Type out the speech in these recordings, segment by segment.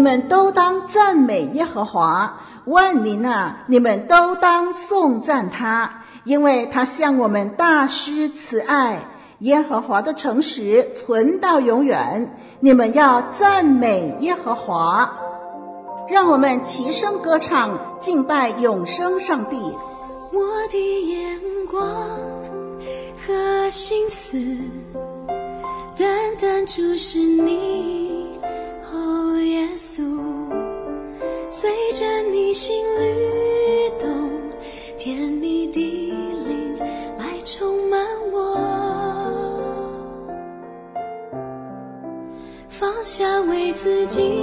你们都当赞美耶和华；万民啊，你们都当颂赞他，因为他向我们大施慈爱。耶和华的诚实存到永远，你们要赞美耶和华。让我们齐声歌唱，敬拜永生上帝。我的眼光和心思，单单注视你。为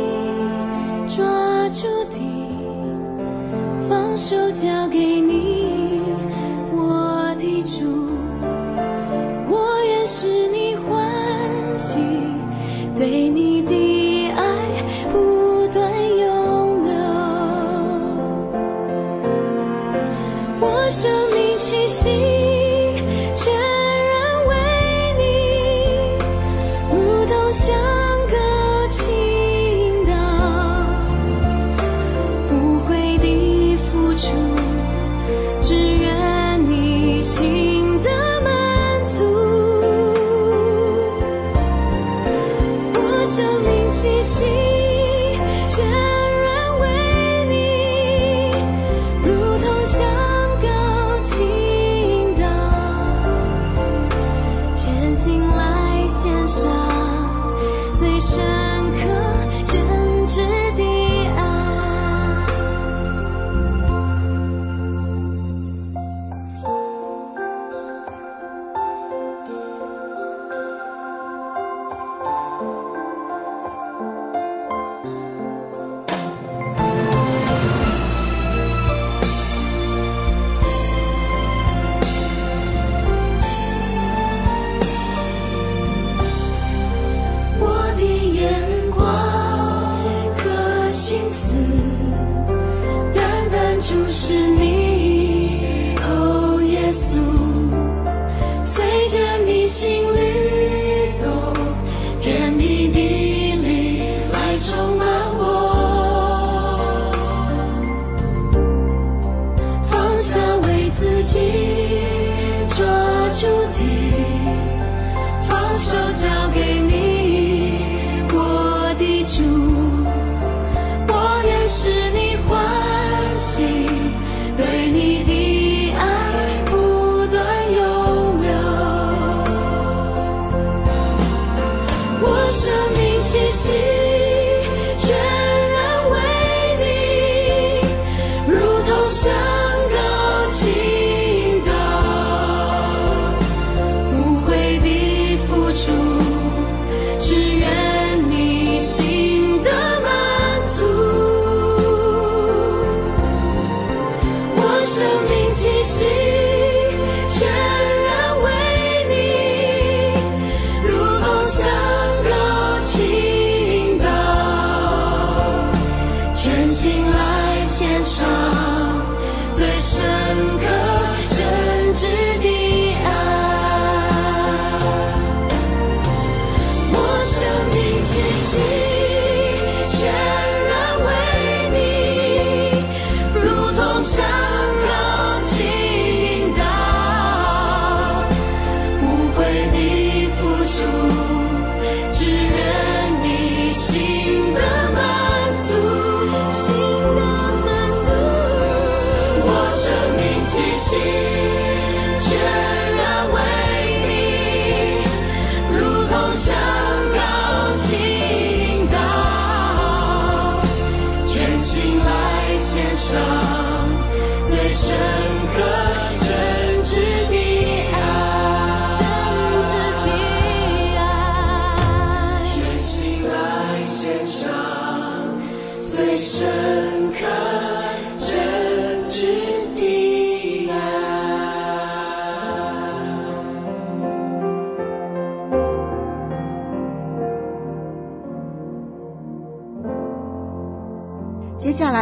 最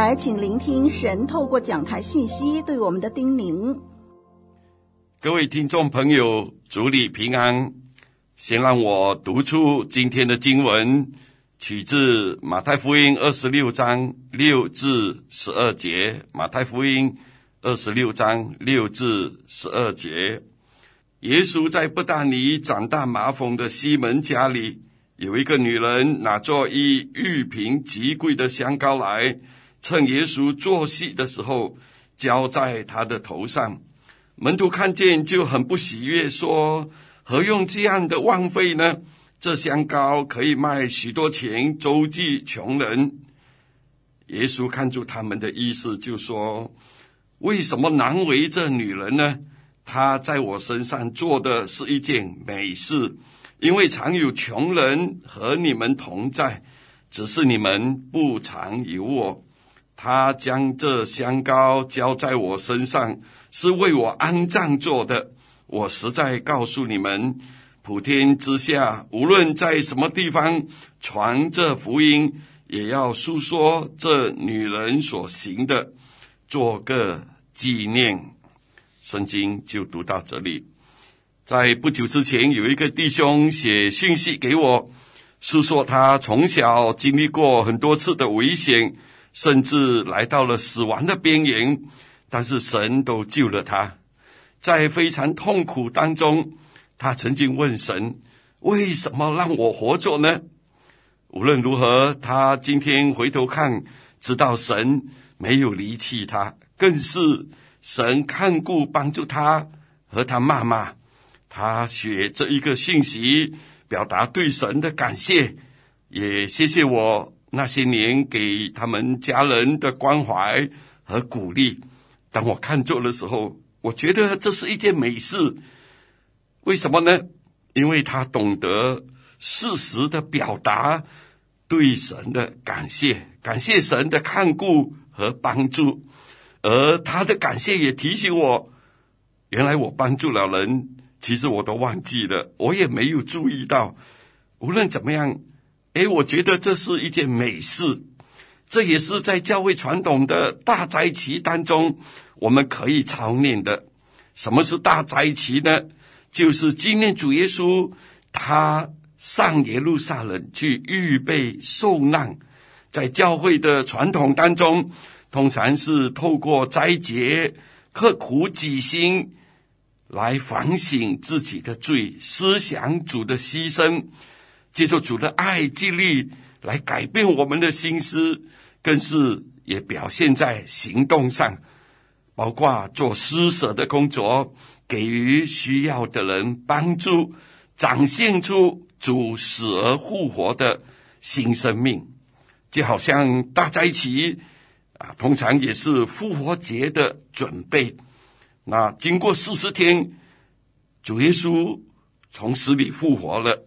来，请聆听神透过讲台信息对我们的叮咛。各位听众朋友，主里平安。先让我读出今天的经文，取自马太福音二十六章六至十二节。马太福音二十六章六至十二节。耶稣在不达尼长大麻风的西门家里，有一个女人拿着一玉瓶极贵的香膏来，趁耶稣做戏的时候，浇在他的头上。门徒看见就很不喜悦，说。何用这样的枉费呢？这香膏可以卖许多钱，周济穷人。耶稣看出他们的意思，就说：“为什么难为这女人呢？她在我身上做的是一件美事，因为常有穷人和你们同在，只是你们不常有我。他将这香膏浇在我身上，是为我安葬做的。”我实在告诉你们，普天之下，无论在什么地方传这福音，也要述说这女人所行的，做个纪念。圣经就读到这里。在不久之前，有一个弟兄写信息给我，诉说他从小经历过很多次的危险，甚至来到了死亡的边缘，但是神都救了他。在非常痛苦当中，他曾经问神：“为什么让我活着呢？”无论如何，他今天回头看，知道神没有离弃他，更是神看顾帮助他和他妈妈。他写这一个信息，表达对神的感谢，也谢谢我那些年给他们家人的关怀和鼓励。当我看做的时候，我觉得这是一件美事，为什么呢？因为他懂得适时的表达对神的感谢，感谢神的看顾和帮助，而他的感谢也提醒我，原来我帮助了人，其实我都忘记了，我也没有注意到。无论怎么样，哎，我觉得这是一件美事，这也是在教会传统的大斋期当中。我们可以操练的，什么是大斋期呢？就是纪念主耶稣，他上耶路撒冷去预备受难。在教会的传统当中，通常是透过斋节、刻苦己心来反省自己的罪，思想主的牺牲，接受主的爱激励，来改变我们的心思，更是也表现在行动上。包括做施舍的工作，给予需要的人帮助，展现出主死而复活的新生命，就好像大斋期啊，通常也是复活节的准备。那经过四十天，主耶稣从死里复活了，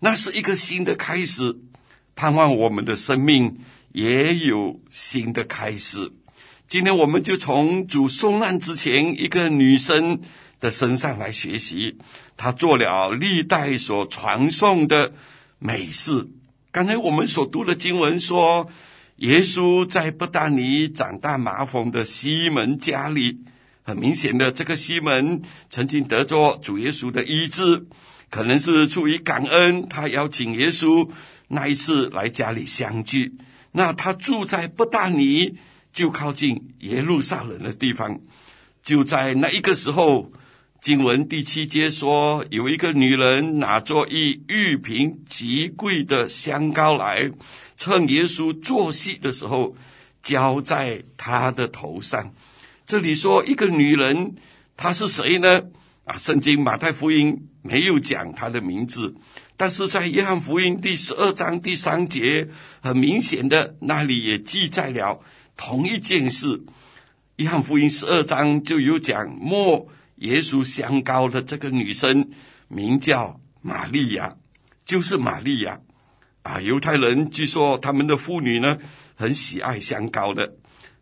那是一个新的开始，盼望我们的生命也有新的开始。今天我们就从主受难之前一个女生的身上来学习，她做了历代所传颂的美事。刚才我们所读的经文说，耶稣在伯大尼长大麻风的西门家里，很明显的，这个西门曾经得着主耶稣的医治，可能是出于感恩，他邀请耶稣那一次来家里相聚。那他住在伯大尼。就靠近耶路撒冷的地方，就在那一个时候，经文第七节说，有一个女人拿着一玉瓶极贵的香膏来，趁耶稣坐席的时候，浇在他的头上。这里说一个女人，她是谁呢？啊，圣经马太福音没有讲她的名字，但是在约翰福音第十二章第三节，很明显的那里也记载了。同一件事，约翰福音十二章就有讲，抹耶稣香膏的这个女生名叫玛利亚，就是玛利亚啊。犹太人据说他们的妇女呢很喜爱香膏的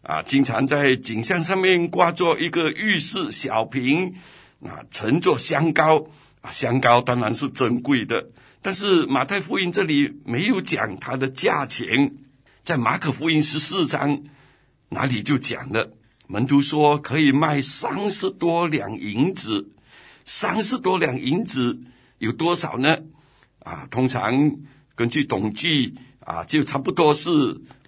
啊，经常在颈项上面挂着一个玉饰小瓶啊，乘坐香膏啊。香膏当然是珍贵的，但是马太福音这里没有讲它的价钱，在马可福音十四章。哪里就讲了，门徒说可以卖三十多两银子，三十多两银子有多少呢？啊，通常根据统计啊，就差不多是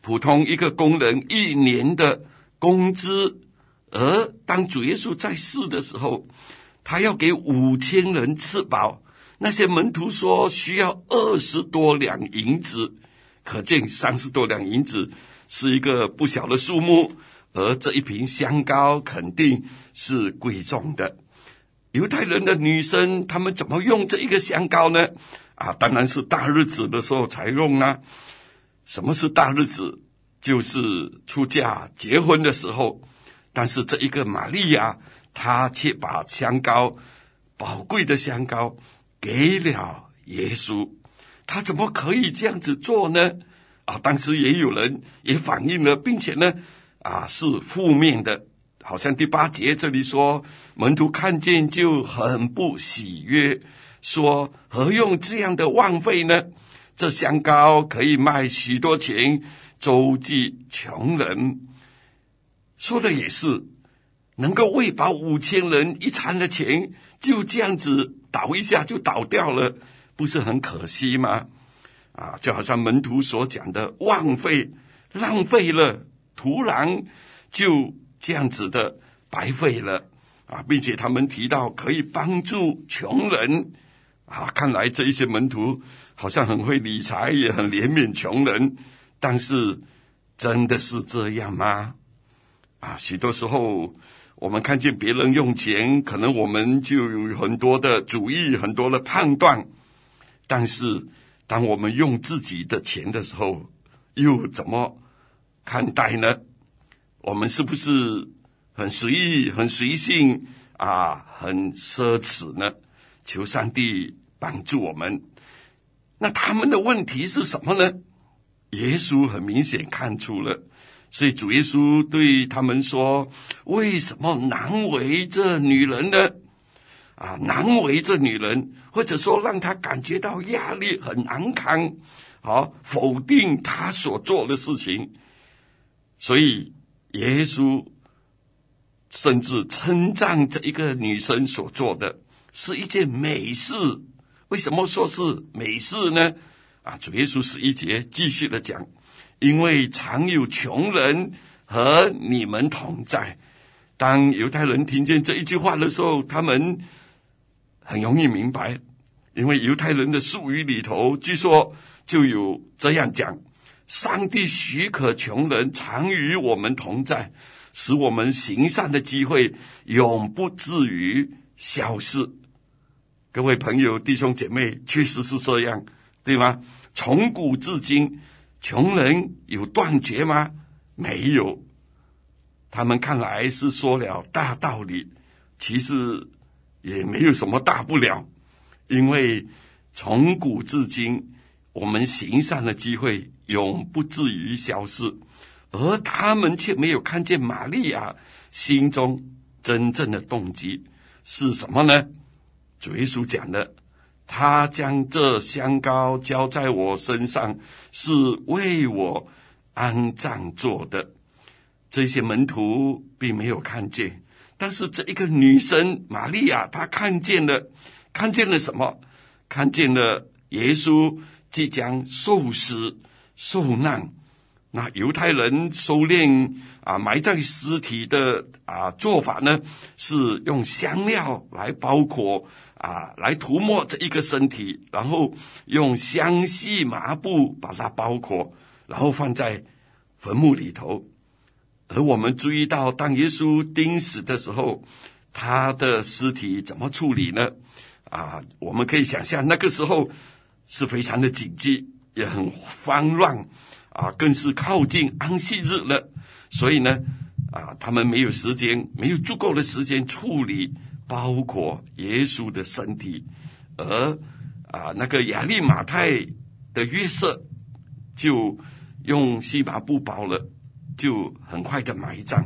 普通一个工人一年的工资。而当主耶稣在世的时候，他要给五千人吃饱，那些门徒说需要二十多两银子，可见三十多两银子。是一个不小的数目，而这一瓶香膏肯定是贵重的。犹太人的女生，她们怎么用这一个香膏呢？啊，当然是大日子的时候才用啊。什么是大日子？就是出嫁、结婚的时候。但是这一个玛利亚，他却把香膏，宝贵的香膏，给了耶稣。他怎么可以这样子做呢？啊，当时也有人也反映了，并且呢，啊，是负面的，好像第八节这里说，门徒看见就很不喜悦，说何用这样的浪费呢？这香膏可以卖许多钱，周济穷人。说的也是，能够喂饱五千人一餐的钱，就这样子倒一下就倒掉了，不是很可惜吗？啊，就好像门徒所讲的浪费、浪费了，突然就这样子的白费了啊，并且他们提到可以帮助穷人啊，看来这一些门徒好像很会理财，也很怜悯穷人，但是真的是这样吗？啊，许多时候我们看见别人用钱，可能我们就有很多的主意，很多的判断，但是。当我们用自己的钱的时候，又怎么看待呢？我们是不是很随意、很随性啊，很奢侈呢？求上帝帮助我们。那他们的问题是什么呢？耶稣很明显看出了，所以主耶稣对他们说：“为什么难为这女人呢？”啊，难为这女人，或者说让她感觉到压力很难堪，好否定她所做的事情。所以耶稣甚至称赞这一个女生所做的是一件美事。为什么说是美事呢？啊，主耶稣十一节继续的讲，因为常有穷人和你们同在。当犹太人听见这一句话的时候，他们。很容易明白，因为犹太人的术语里头，据说就有这样讲：上帝许可穷人常与我们同在，使我们行善的机会永不至于消失。各位朋友、弟兄姐妹，确实是这样，对吗？从古至今，穷人有断绝吗？没有。他们看来是说了大道理，其实。也没有什么大不了，因为从古至今，我们行善的机会永不至于消失，而他们却没有看见玛利亚心中真正的动机是什么呢？主耶稣讲的，他将这香膏浇在我身上，是为我安葬做的。这些门徒并没有看见。但是这一个女生玛利亚，她看见了，看见了什么？看见了耶稣即将受死、受难。那犹太人收殓啊，埋葬尸体的啊做法呢，是用香料来包裹啊，来涂抹这一个身体，然后用香细麻布把它包裹，然后放在坟墓里头。而我们注意到，当耶稣钉死的时候，他的尸体怎么处理呢？啊，我们可以想象那个时候是非常的紧急，也很慌乱，啊，更是靠近安息日了。所以呢，啊，他们没有时间，没有足够的时间处理包括耶稣的身体，而啊，那个亚利马泰的约瑟就用细麻布包了。就很快的埋葬，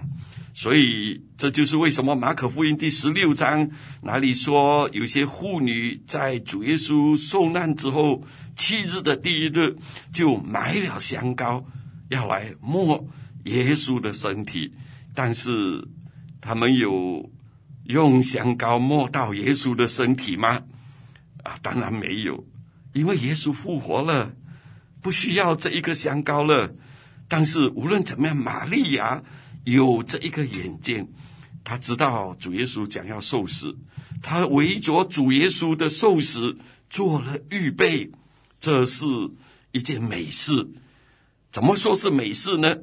所以这就是为什么马可福音第十六章哪里说，有些妇女在主耶稣受难之后七日的第一日就买了香膏，要来抹耶稣的身体，但是他们有用香膏抹到耶稣的身体吗？啊，当然没有，因为耶稣复活了，不需要这一个香膏了。但是无论怎么样，玛利亚有这一个眼睛，他知道主耶稣将要受死，他为着主耶稣的受死做了预备，这是一件美事。怎么说是美事呢？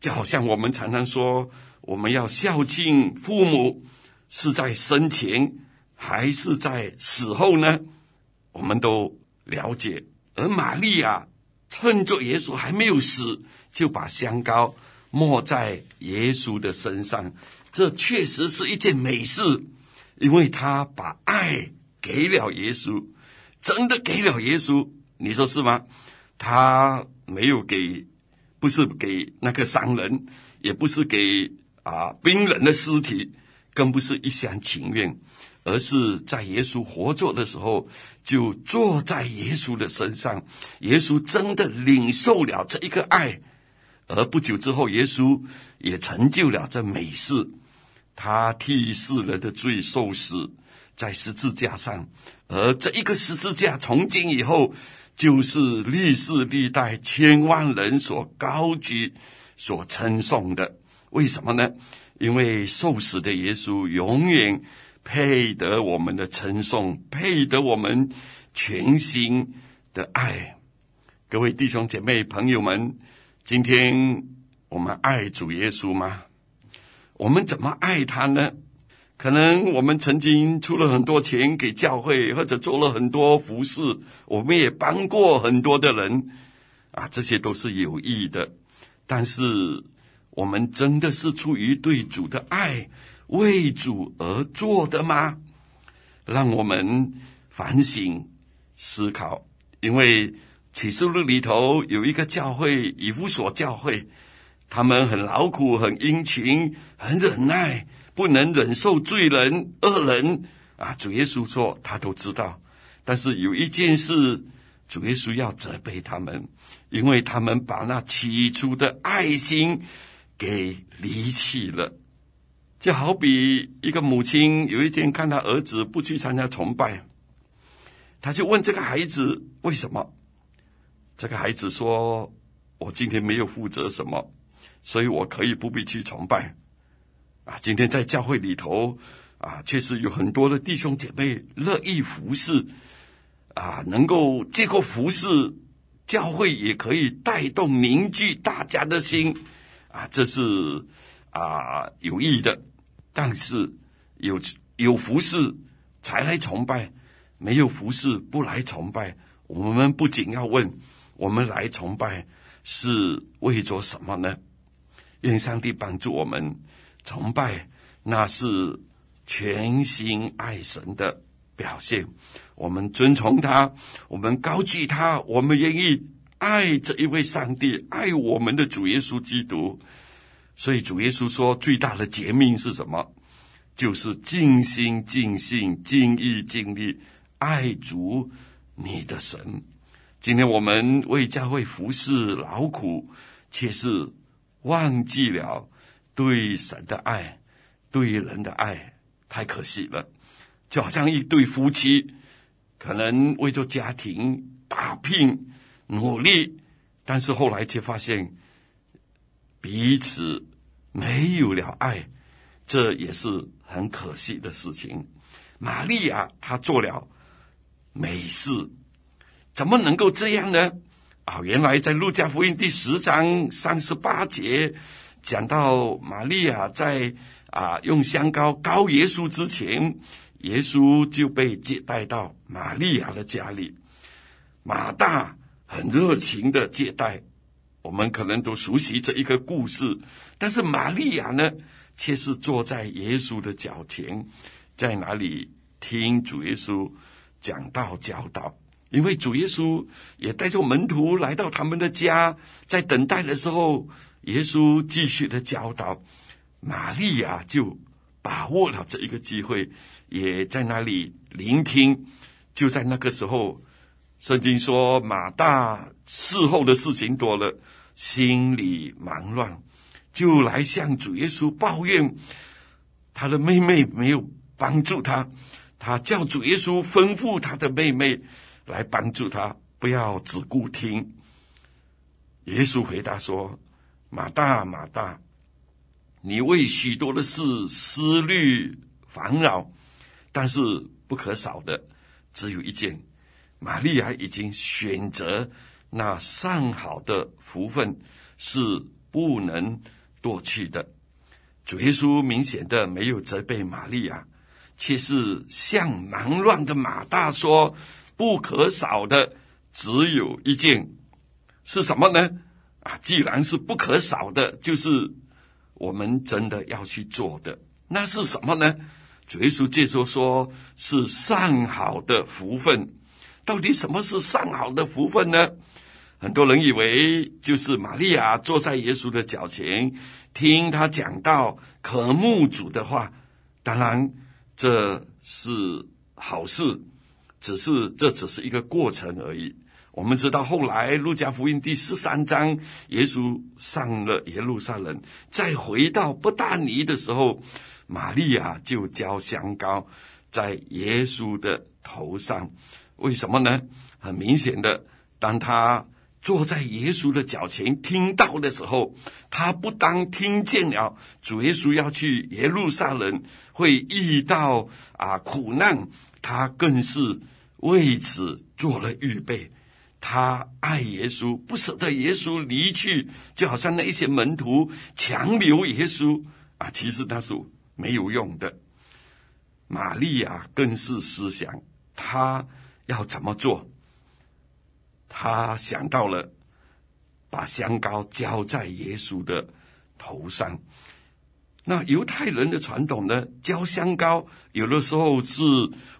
就好像我们常常说，我们要孝敬父母，是在生前还是在死后呢？我们都了解。而玛利亚趁着耶稣还没有死，就把香膏抹在耶稣的身上，这确实是一件美事，因为他把爱给了耶稣，真的给了耶稣，你说是吗？他没有给。不是给那个商人，也不是给啊冰冷的尸体，更不是一厢情愿，而是在耶稣活着的时候，就坐在耶稣的身上。耶稣真的领受了这一个爱，而不久之后，耶稣也成就了这美事。他替世人的罪受死在十字架上，而这一个十字架从今以后。就是历世历代千万人所高举、所称颂的。为什么呢？因为受死的耶稣永远配得我们的称颂，配得我们全心的爱。各位弟兄姐妹、朋友们，今天我们爱主耶稣吗？我们怎么爱他呢？可能我们曾经出了很多钱给教会，或者做了很多服事，我们也帮过很多的人，啊，这些都是有益的。但是，我们真的是出于对主的爱，为主而做的吗？让我们反省思考。因为启示录里头有一个教会，以弗所教会，他们很劳苦，很殷勤，很忍耐。不能忍受罪人、恶人啊！主耶稣说他都知道，但是有一件事，主耶稣要责备他们，因为他们把那起初的爱心给离弃了。就好比一个母亲有一天看他儿子不去参加崇拜，他就问这个孩子为什么？这个孩子说：“我今天没有负责什么，所以我可以不必去崇拜。”啊，今天在教会里头，啊，确实有很多的弟兄姐妹乐意服侍，啊，能够借过服侍，教会也可以带动凝聚大家的心，啊，这是啊有益的。但是有有服侍才来崇拜，没有服侍不来崇拜。我们不仅要问，我们来崇拜是为着什么呢？愿上帝帮助我们。崇拜，那是全心爱神的表现。我们尊崇他，我们高举他，我们愿意爱这一位上帝，爱我们的主耶稣基督。所以主耶稣说，最大的诫命是什么？就是尽心、尽性、尽意、尽力爱主你的神。今天我们为教会服侍劳苦，却是忘记了。对神的爱，对人的爱，太可惜了。就好像一对夫妻，可能为着家庭打拼努力，但是后来却发现彼此没有了爱，这也是很可惜的事情。玛利亚她做了美事，怎么能够这样呢？啊，原来在路加福音第十章三十八节。讲到玛利亚在啊用香膏膏耶稣之前，耶稣就被接待到玛利亚的家里。马大很热情的接待，我们可能都熟悉这一个故事。但是玛利亚呢，却是坐在耶稣的脚前，在哪里听主耶稣讲道教导。因为主耶稣也带着门徒来到他们的家，在等待的时候。耶稣继续的教导，玛利亚就把握了这一个机会，也在那里聆听。就在那个时候，圣经说马大事后的事情多了，心里忙乱，就来向主耶稣抱怨，他的妹妹没有帮助他，他叫主耶稣吩咐他的妹妹来帮助他，不要只顾听。耶稣回答说：“马大，马大，你为许多的事思虑烦恼，但是不可少的只有一件。玛利亚已经选择那上好的福分，是不能夺去的。”主耶稣明显的没有责备玛利亚，却是向忙乱的马大说：“不可少的只有一件，是什么呢？”啊，既然是不可少的，就是我们真的要去做的。那是什么呢？主耶稣接着说，是上好的福分。到底什么是上好的福分呢？很多人以为就是玛利亚坐在耶稣的脚前，听他讲道，渴慕主的话。当然，这是好事，只是这只是一个过程而已。我们知道，后来路加福音第十三章，耶稣上了耶路撒冷，再回到伯大尼的时候，玛利亚就浇香膏在耶稣的头上。为什么呢？很明显的，当他坐在耶稣的脚前听到的时候，他不当听见了主耶稣要去耶路撒冷会遇到啊苦难，他更是为此做了预备。他爱耶稣，不舍得耶稣离去，就好像那一些门徒强留耶稣啊，其实那是没有用的。玛利亚更是思想，他要怎么做？他想到了把香膏浇在耶稣的头上。那犹太人的传统呢？浇香膏有的时候是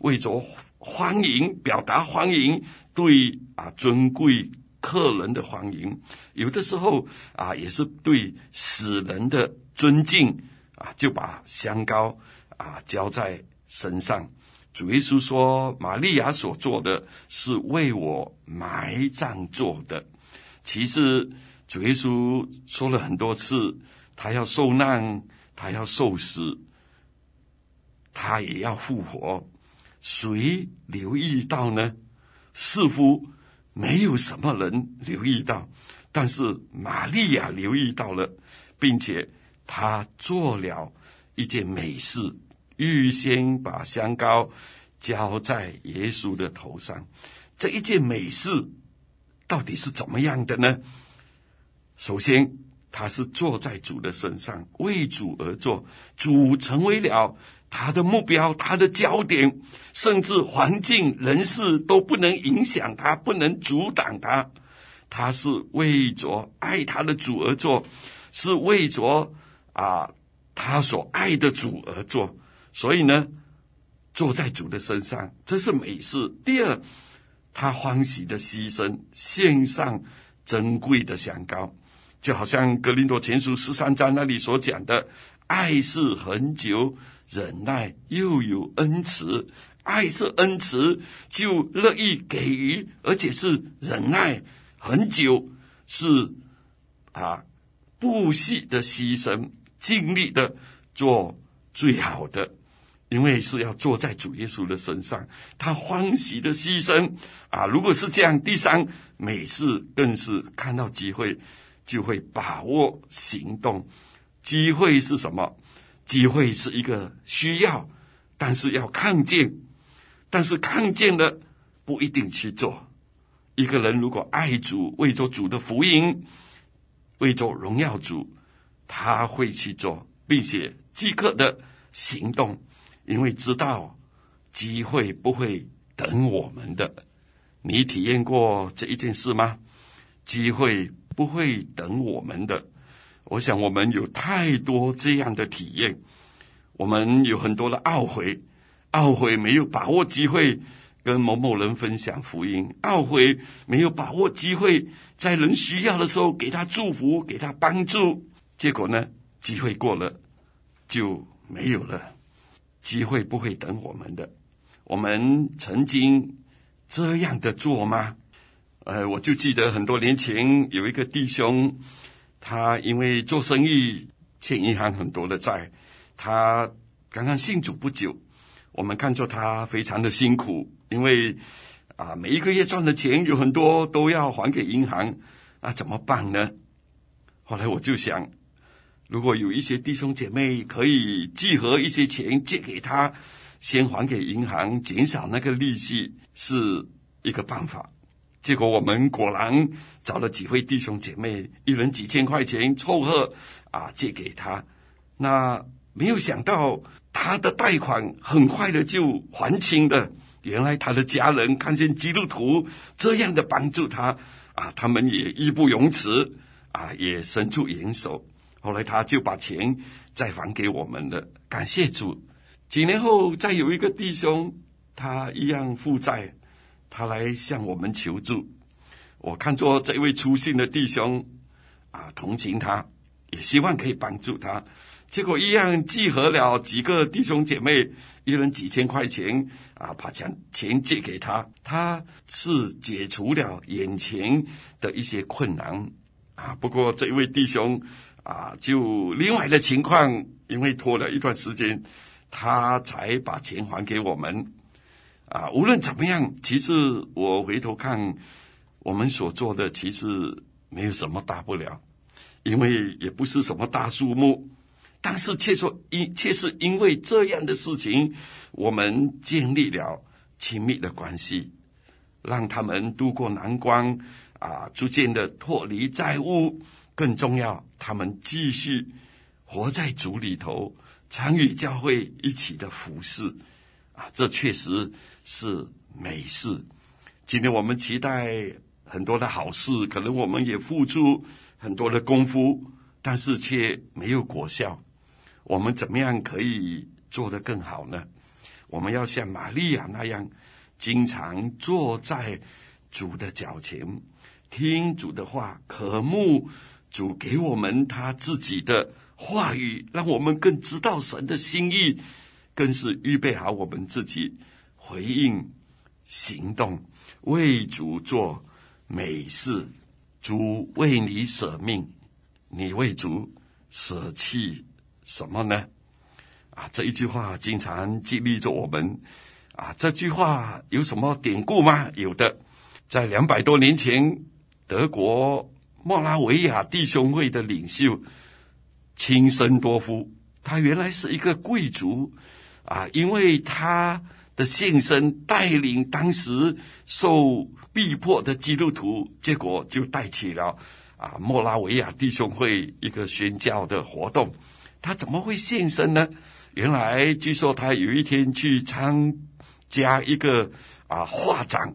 为着欢迎，表达欢迎。对啊，尊贵客人的欢迎，有的时候啊，也是对死人的尊敬啊，就把香膏啊浇在身上。主耶稣说：“玛利亚所做的是为我埋葬做的。”其实主耶稣说了很多次，他要受难，他要受死，他也要复活。谁留意到呢？似乎没有什么人留意到，但是玛利亚留意到了，并且她做了一件美事，预先把香膏浇在耶稣的头上。这一件美事到底是怎么样的呢？首先，他是坐在主的身上，为主而做，主成为了。他的目标，他的焦点，甚至环境、人事都不能影响他，不能阻挡他。他是为着爱他的主而做，是为着啊他所爱的主而做。所以呢，坐在主的身上，这是美事。第二，他欢喜的牺牲，献上珍贵的香膏，就好像格林多前书十三章那里所讲的，爱是恒久。忍耐又有恩慈，爱是恩慈，就乐意给予，而且是忍耐很久，是啊不惜的牺牲，尽力的做最好的，因为是要坐在主耶稣的身上，他欢喜的牺牲啊！如果是这样，第三，每次更是看到机会，就会把握行动。机会是什么？机会是一个需要，但是要看见，但是看见了不一定去做。一个人如果爱主，为着主的福音，为着荣耀主，他会去做，并且即刻的行动，因为知道机会不会等我们的。你体验过这一件事吗？机会不会等我们的。我想，我们有太多这样的体验，我们有很多的懊悔，懊悔没有把握机会跟某某人分享福音，懊悔没有把握机会在人需要的时候给他祝福，给他帮助，结果呢，机会过了就没有了。机会不会等我们的，我们曾经这样的做吗？呃，我就记得很多年前有一个弟兄。他因为做生意欠银行很多的债，他刚刚信主不久，我们看作他非常的辛苦，因为啊每一个月赚的钱有很多都要还给银行，那怎么办呢？后来我就想，如果有一些弟兄姐妹可以集合一些钱借给他，先还给银行，减少那个利息，是一个办法。结果我们果然找了几位弟兄姐妹，一人几千块钱凑合啊借给他。那没有想到他的贷款很快的就还清了。原来他的家人看见基督徒这样的帮助他啊，他们也义不容辞。啊，也伸出援手。后来他就把钱再还给我们了，感谢主。几年后，再有一个弟兄，他一样负债，他来向我们求助。我看作这位粗心的弟兄，啊，同情他，也希望可以帮助他。结果一样集合了几个弟兄姐妹，一人几千块钱，啊，把钱钱借给他。他是解除了眼前的一些困难。啊，不过这位弟兄啊，就另外的情况，因为拖了一段时间，他才把钱还给我们。啊，无论怎么样，其实我回头看，我们所做的其实没有什么大不了，因为也不是什么大数目，但是却说因却是因为这样的事情，我们建立了亲密的关系，让他们度过难关。啊，逐渐的脱离债务，更重要，他们继续活在主里头，参与教会一起的服侍，啊，这确实是美事。今天我们期待很多的好事，可能我们也付出很多的功夫，但是却没有果效。我们怎么样可以做得更好呢？我们要像玛利亚那样，经常坐在主的脚前。听主的话，渴慕主给我们他自己的话语，让我们更知道神的心意，更是预备好我们自己回应行动，为主做美事。主为你舍命，你为主舍弃什么呢？啊，这一句话经常激励着我们。啊，这句话有什么典故吗？有的，在两百多年前。德国莫拉维亚弟兄会的领袖钦森多夫，他原来是一个贵族啊，因为他的献身带领当时受逼迫的基督徒，结果就带起了啊莫拉维亚弟兄会一个宣教的活动。他怎么会献身呢？原来据说他有一天去参加一个啊画展。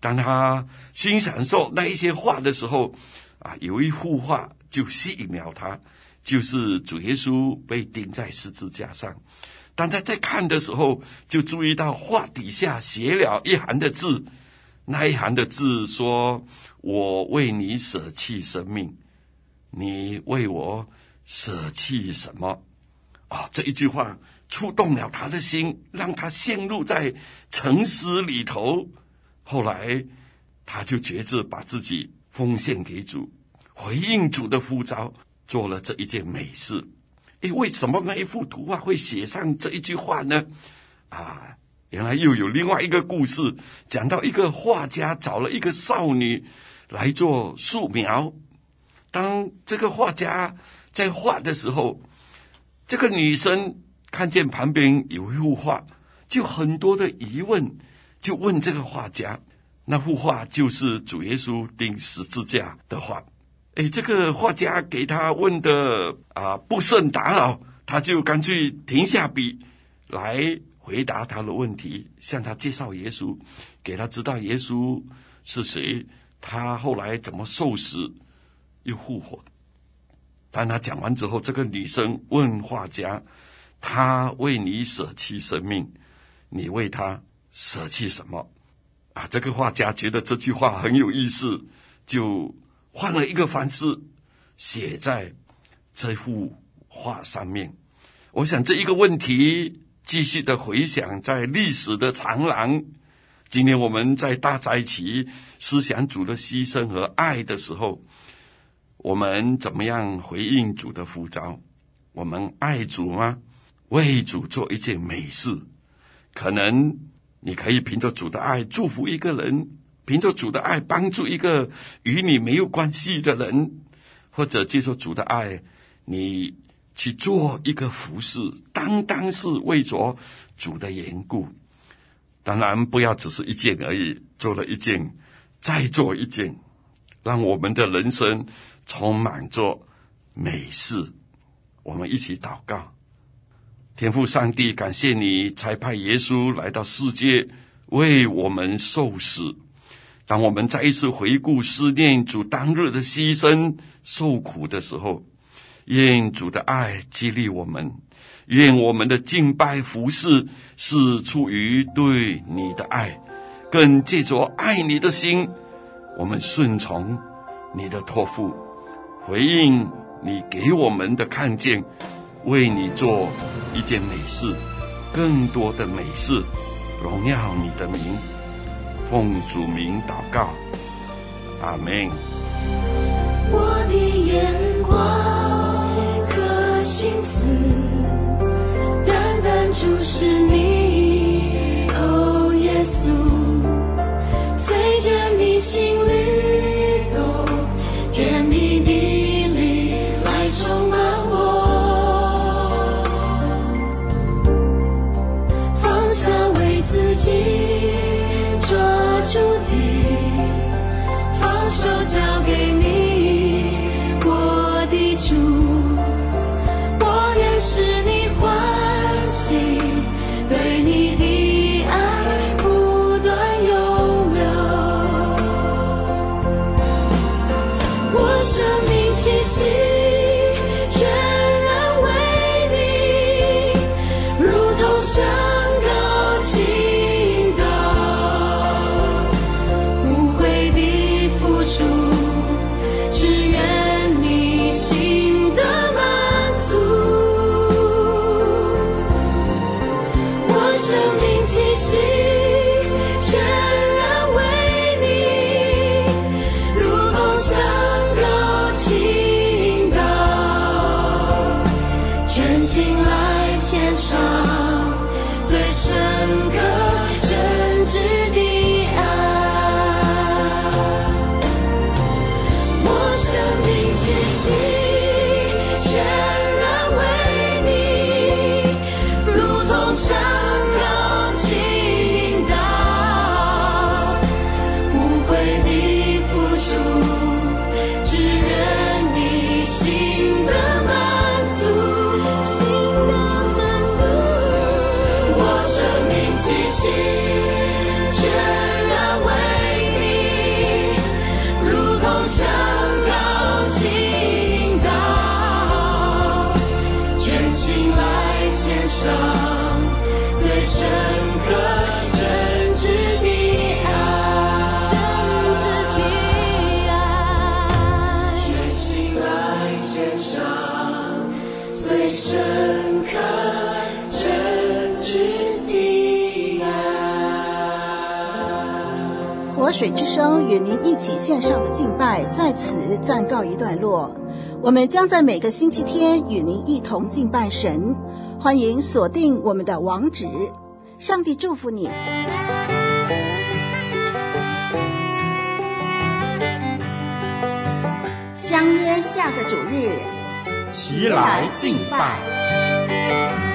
当他欣赏说那一些画的时候，啊，有一幅画就吸引了他，就是主耶稣被钉在十字架上。当他在看的时候，就注意到画底下写了一行的字，那一行的字说：“我为你舍弃生命，你为我舍弃什么？”啊，这一句话触动了他的心，让他陷入在沉思里头。后来，他就决志把自己奉献给主，回应主的呼召，做了这一件美事。诶，为什么那一幅图画会写上这一句话呢？啊，原来又有另外一个故事，讲到一个画家找了一个少女来做素描。当这个画家在画的时候，这个女生看见旁边有一幅画，就很多的疑问。就问这个画家，那幅画就是主耶稣钉十字架的画。哎，这个画家给他问的啊不甚打扰，他就干脆停下笔来回答他的问题，向他介绍耶稣，给他知道耶稣是谁，他后来怎么受死又复活。当他讲完之后，这个女生问画家：“他为你舍弃生命，你为他？”舍弃什么？啊，这个画家觉得这句话很有意思，就换了一个方式写在这幅画上面。我想这一个问题继续的回响在历史的长廊。今天我们在大斋期思想主的牺牲和爱的时候，我们怎么样回应主的呼召？我们爱主吗？为主做一件美事，可能你可以凭着主的爱祝福一个人，凭着主的爱帮助一个与你没有关系的人，或者接受主的爱，你去做一个服事，单单是为着主的缘故。当然，不要只是一件而已，做了一件，再做一件，让我们的人生充满着美事。我们一起祷告。天父上帝，感谢你才派耶稣来到世界，为我们受死。当我们再一次回顾思念主当日的牺牲受苦的时候，愿主的爱激励我们，愿我们的敬拜服事是出于对你的爱，更借着爱你的心，我们顺从你的托付，回应你给我们的看见，为你做。一件美事，更多的美事，荣耀你的名，奉主名祷告，阿门。我的眼光和心思，单单注视你，哦，耶稣，随着你心律主。上最深刻真挚的爱，真挚的爱，全心来献上最深刻真挚的爱。活水之声与您一起献上的敬拜在此暂告一段落。我们将在每个星期天与您一同敬拜神。欢迎锁定我们的网址。上帝祝福你，相约下个主日，齐来敬拜。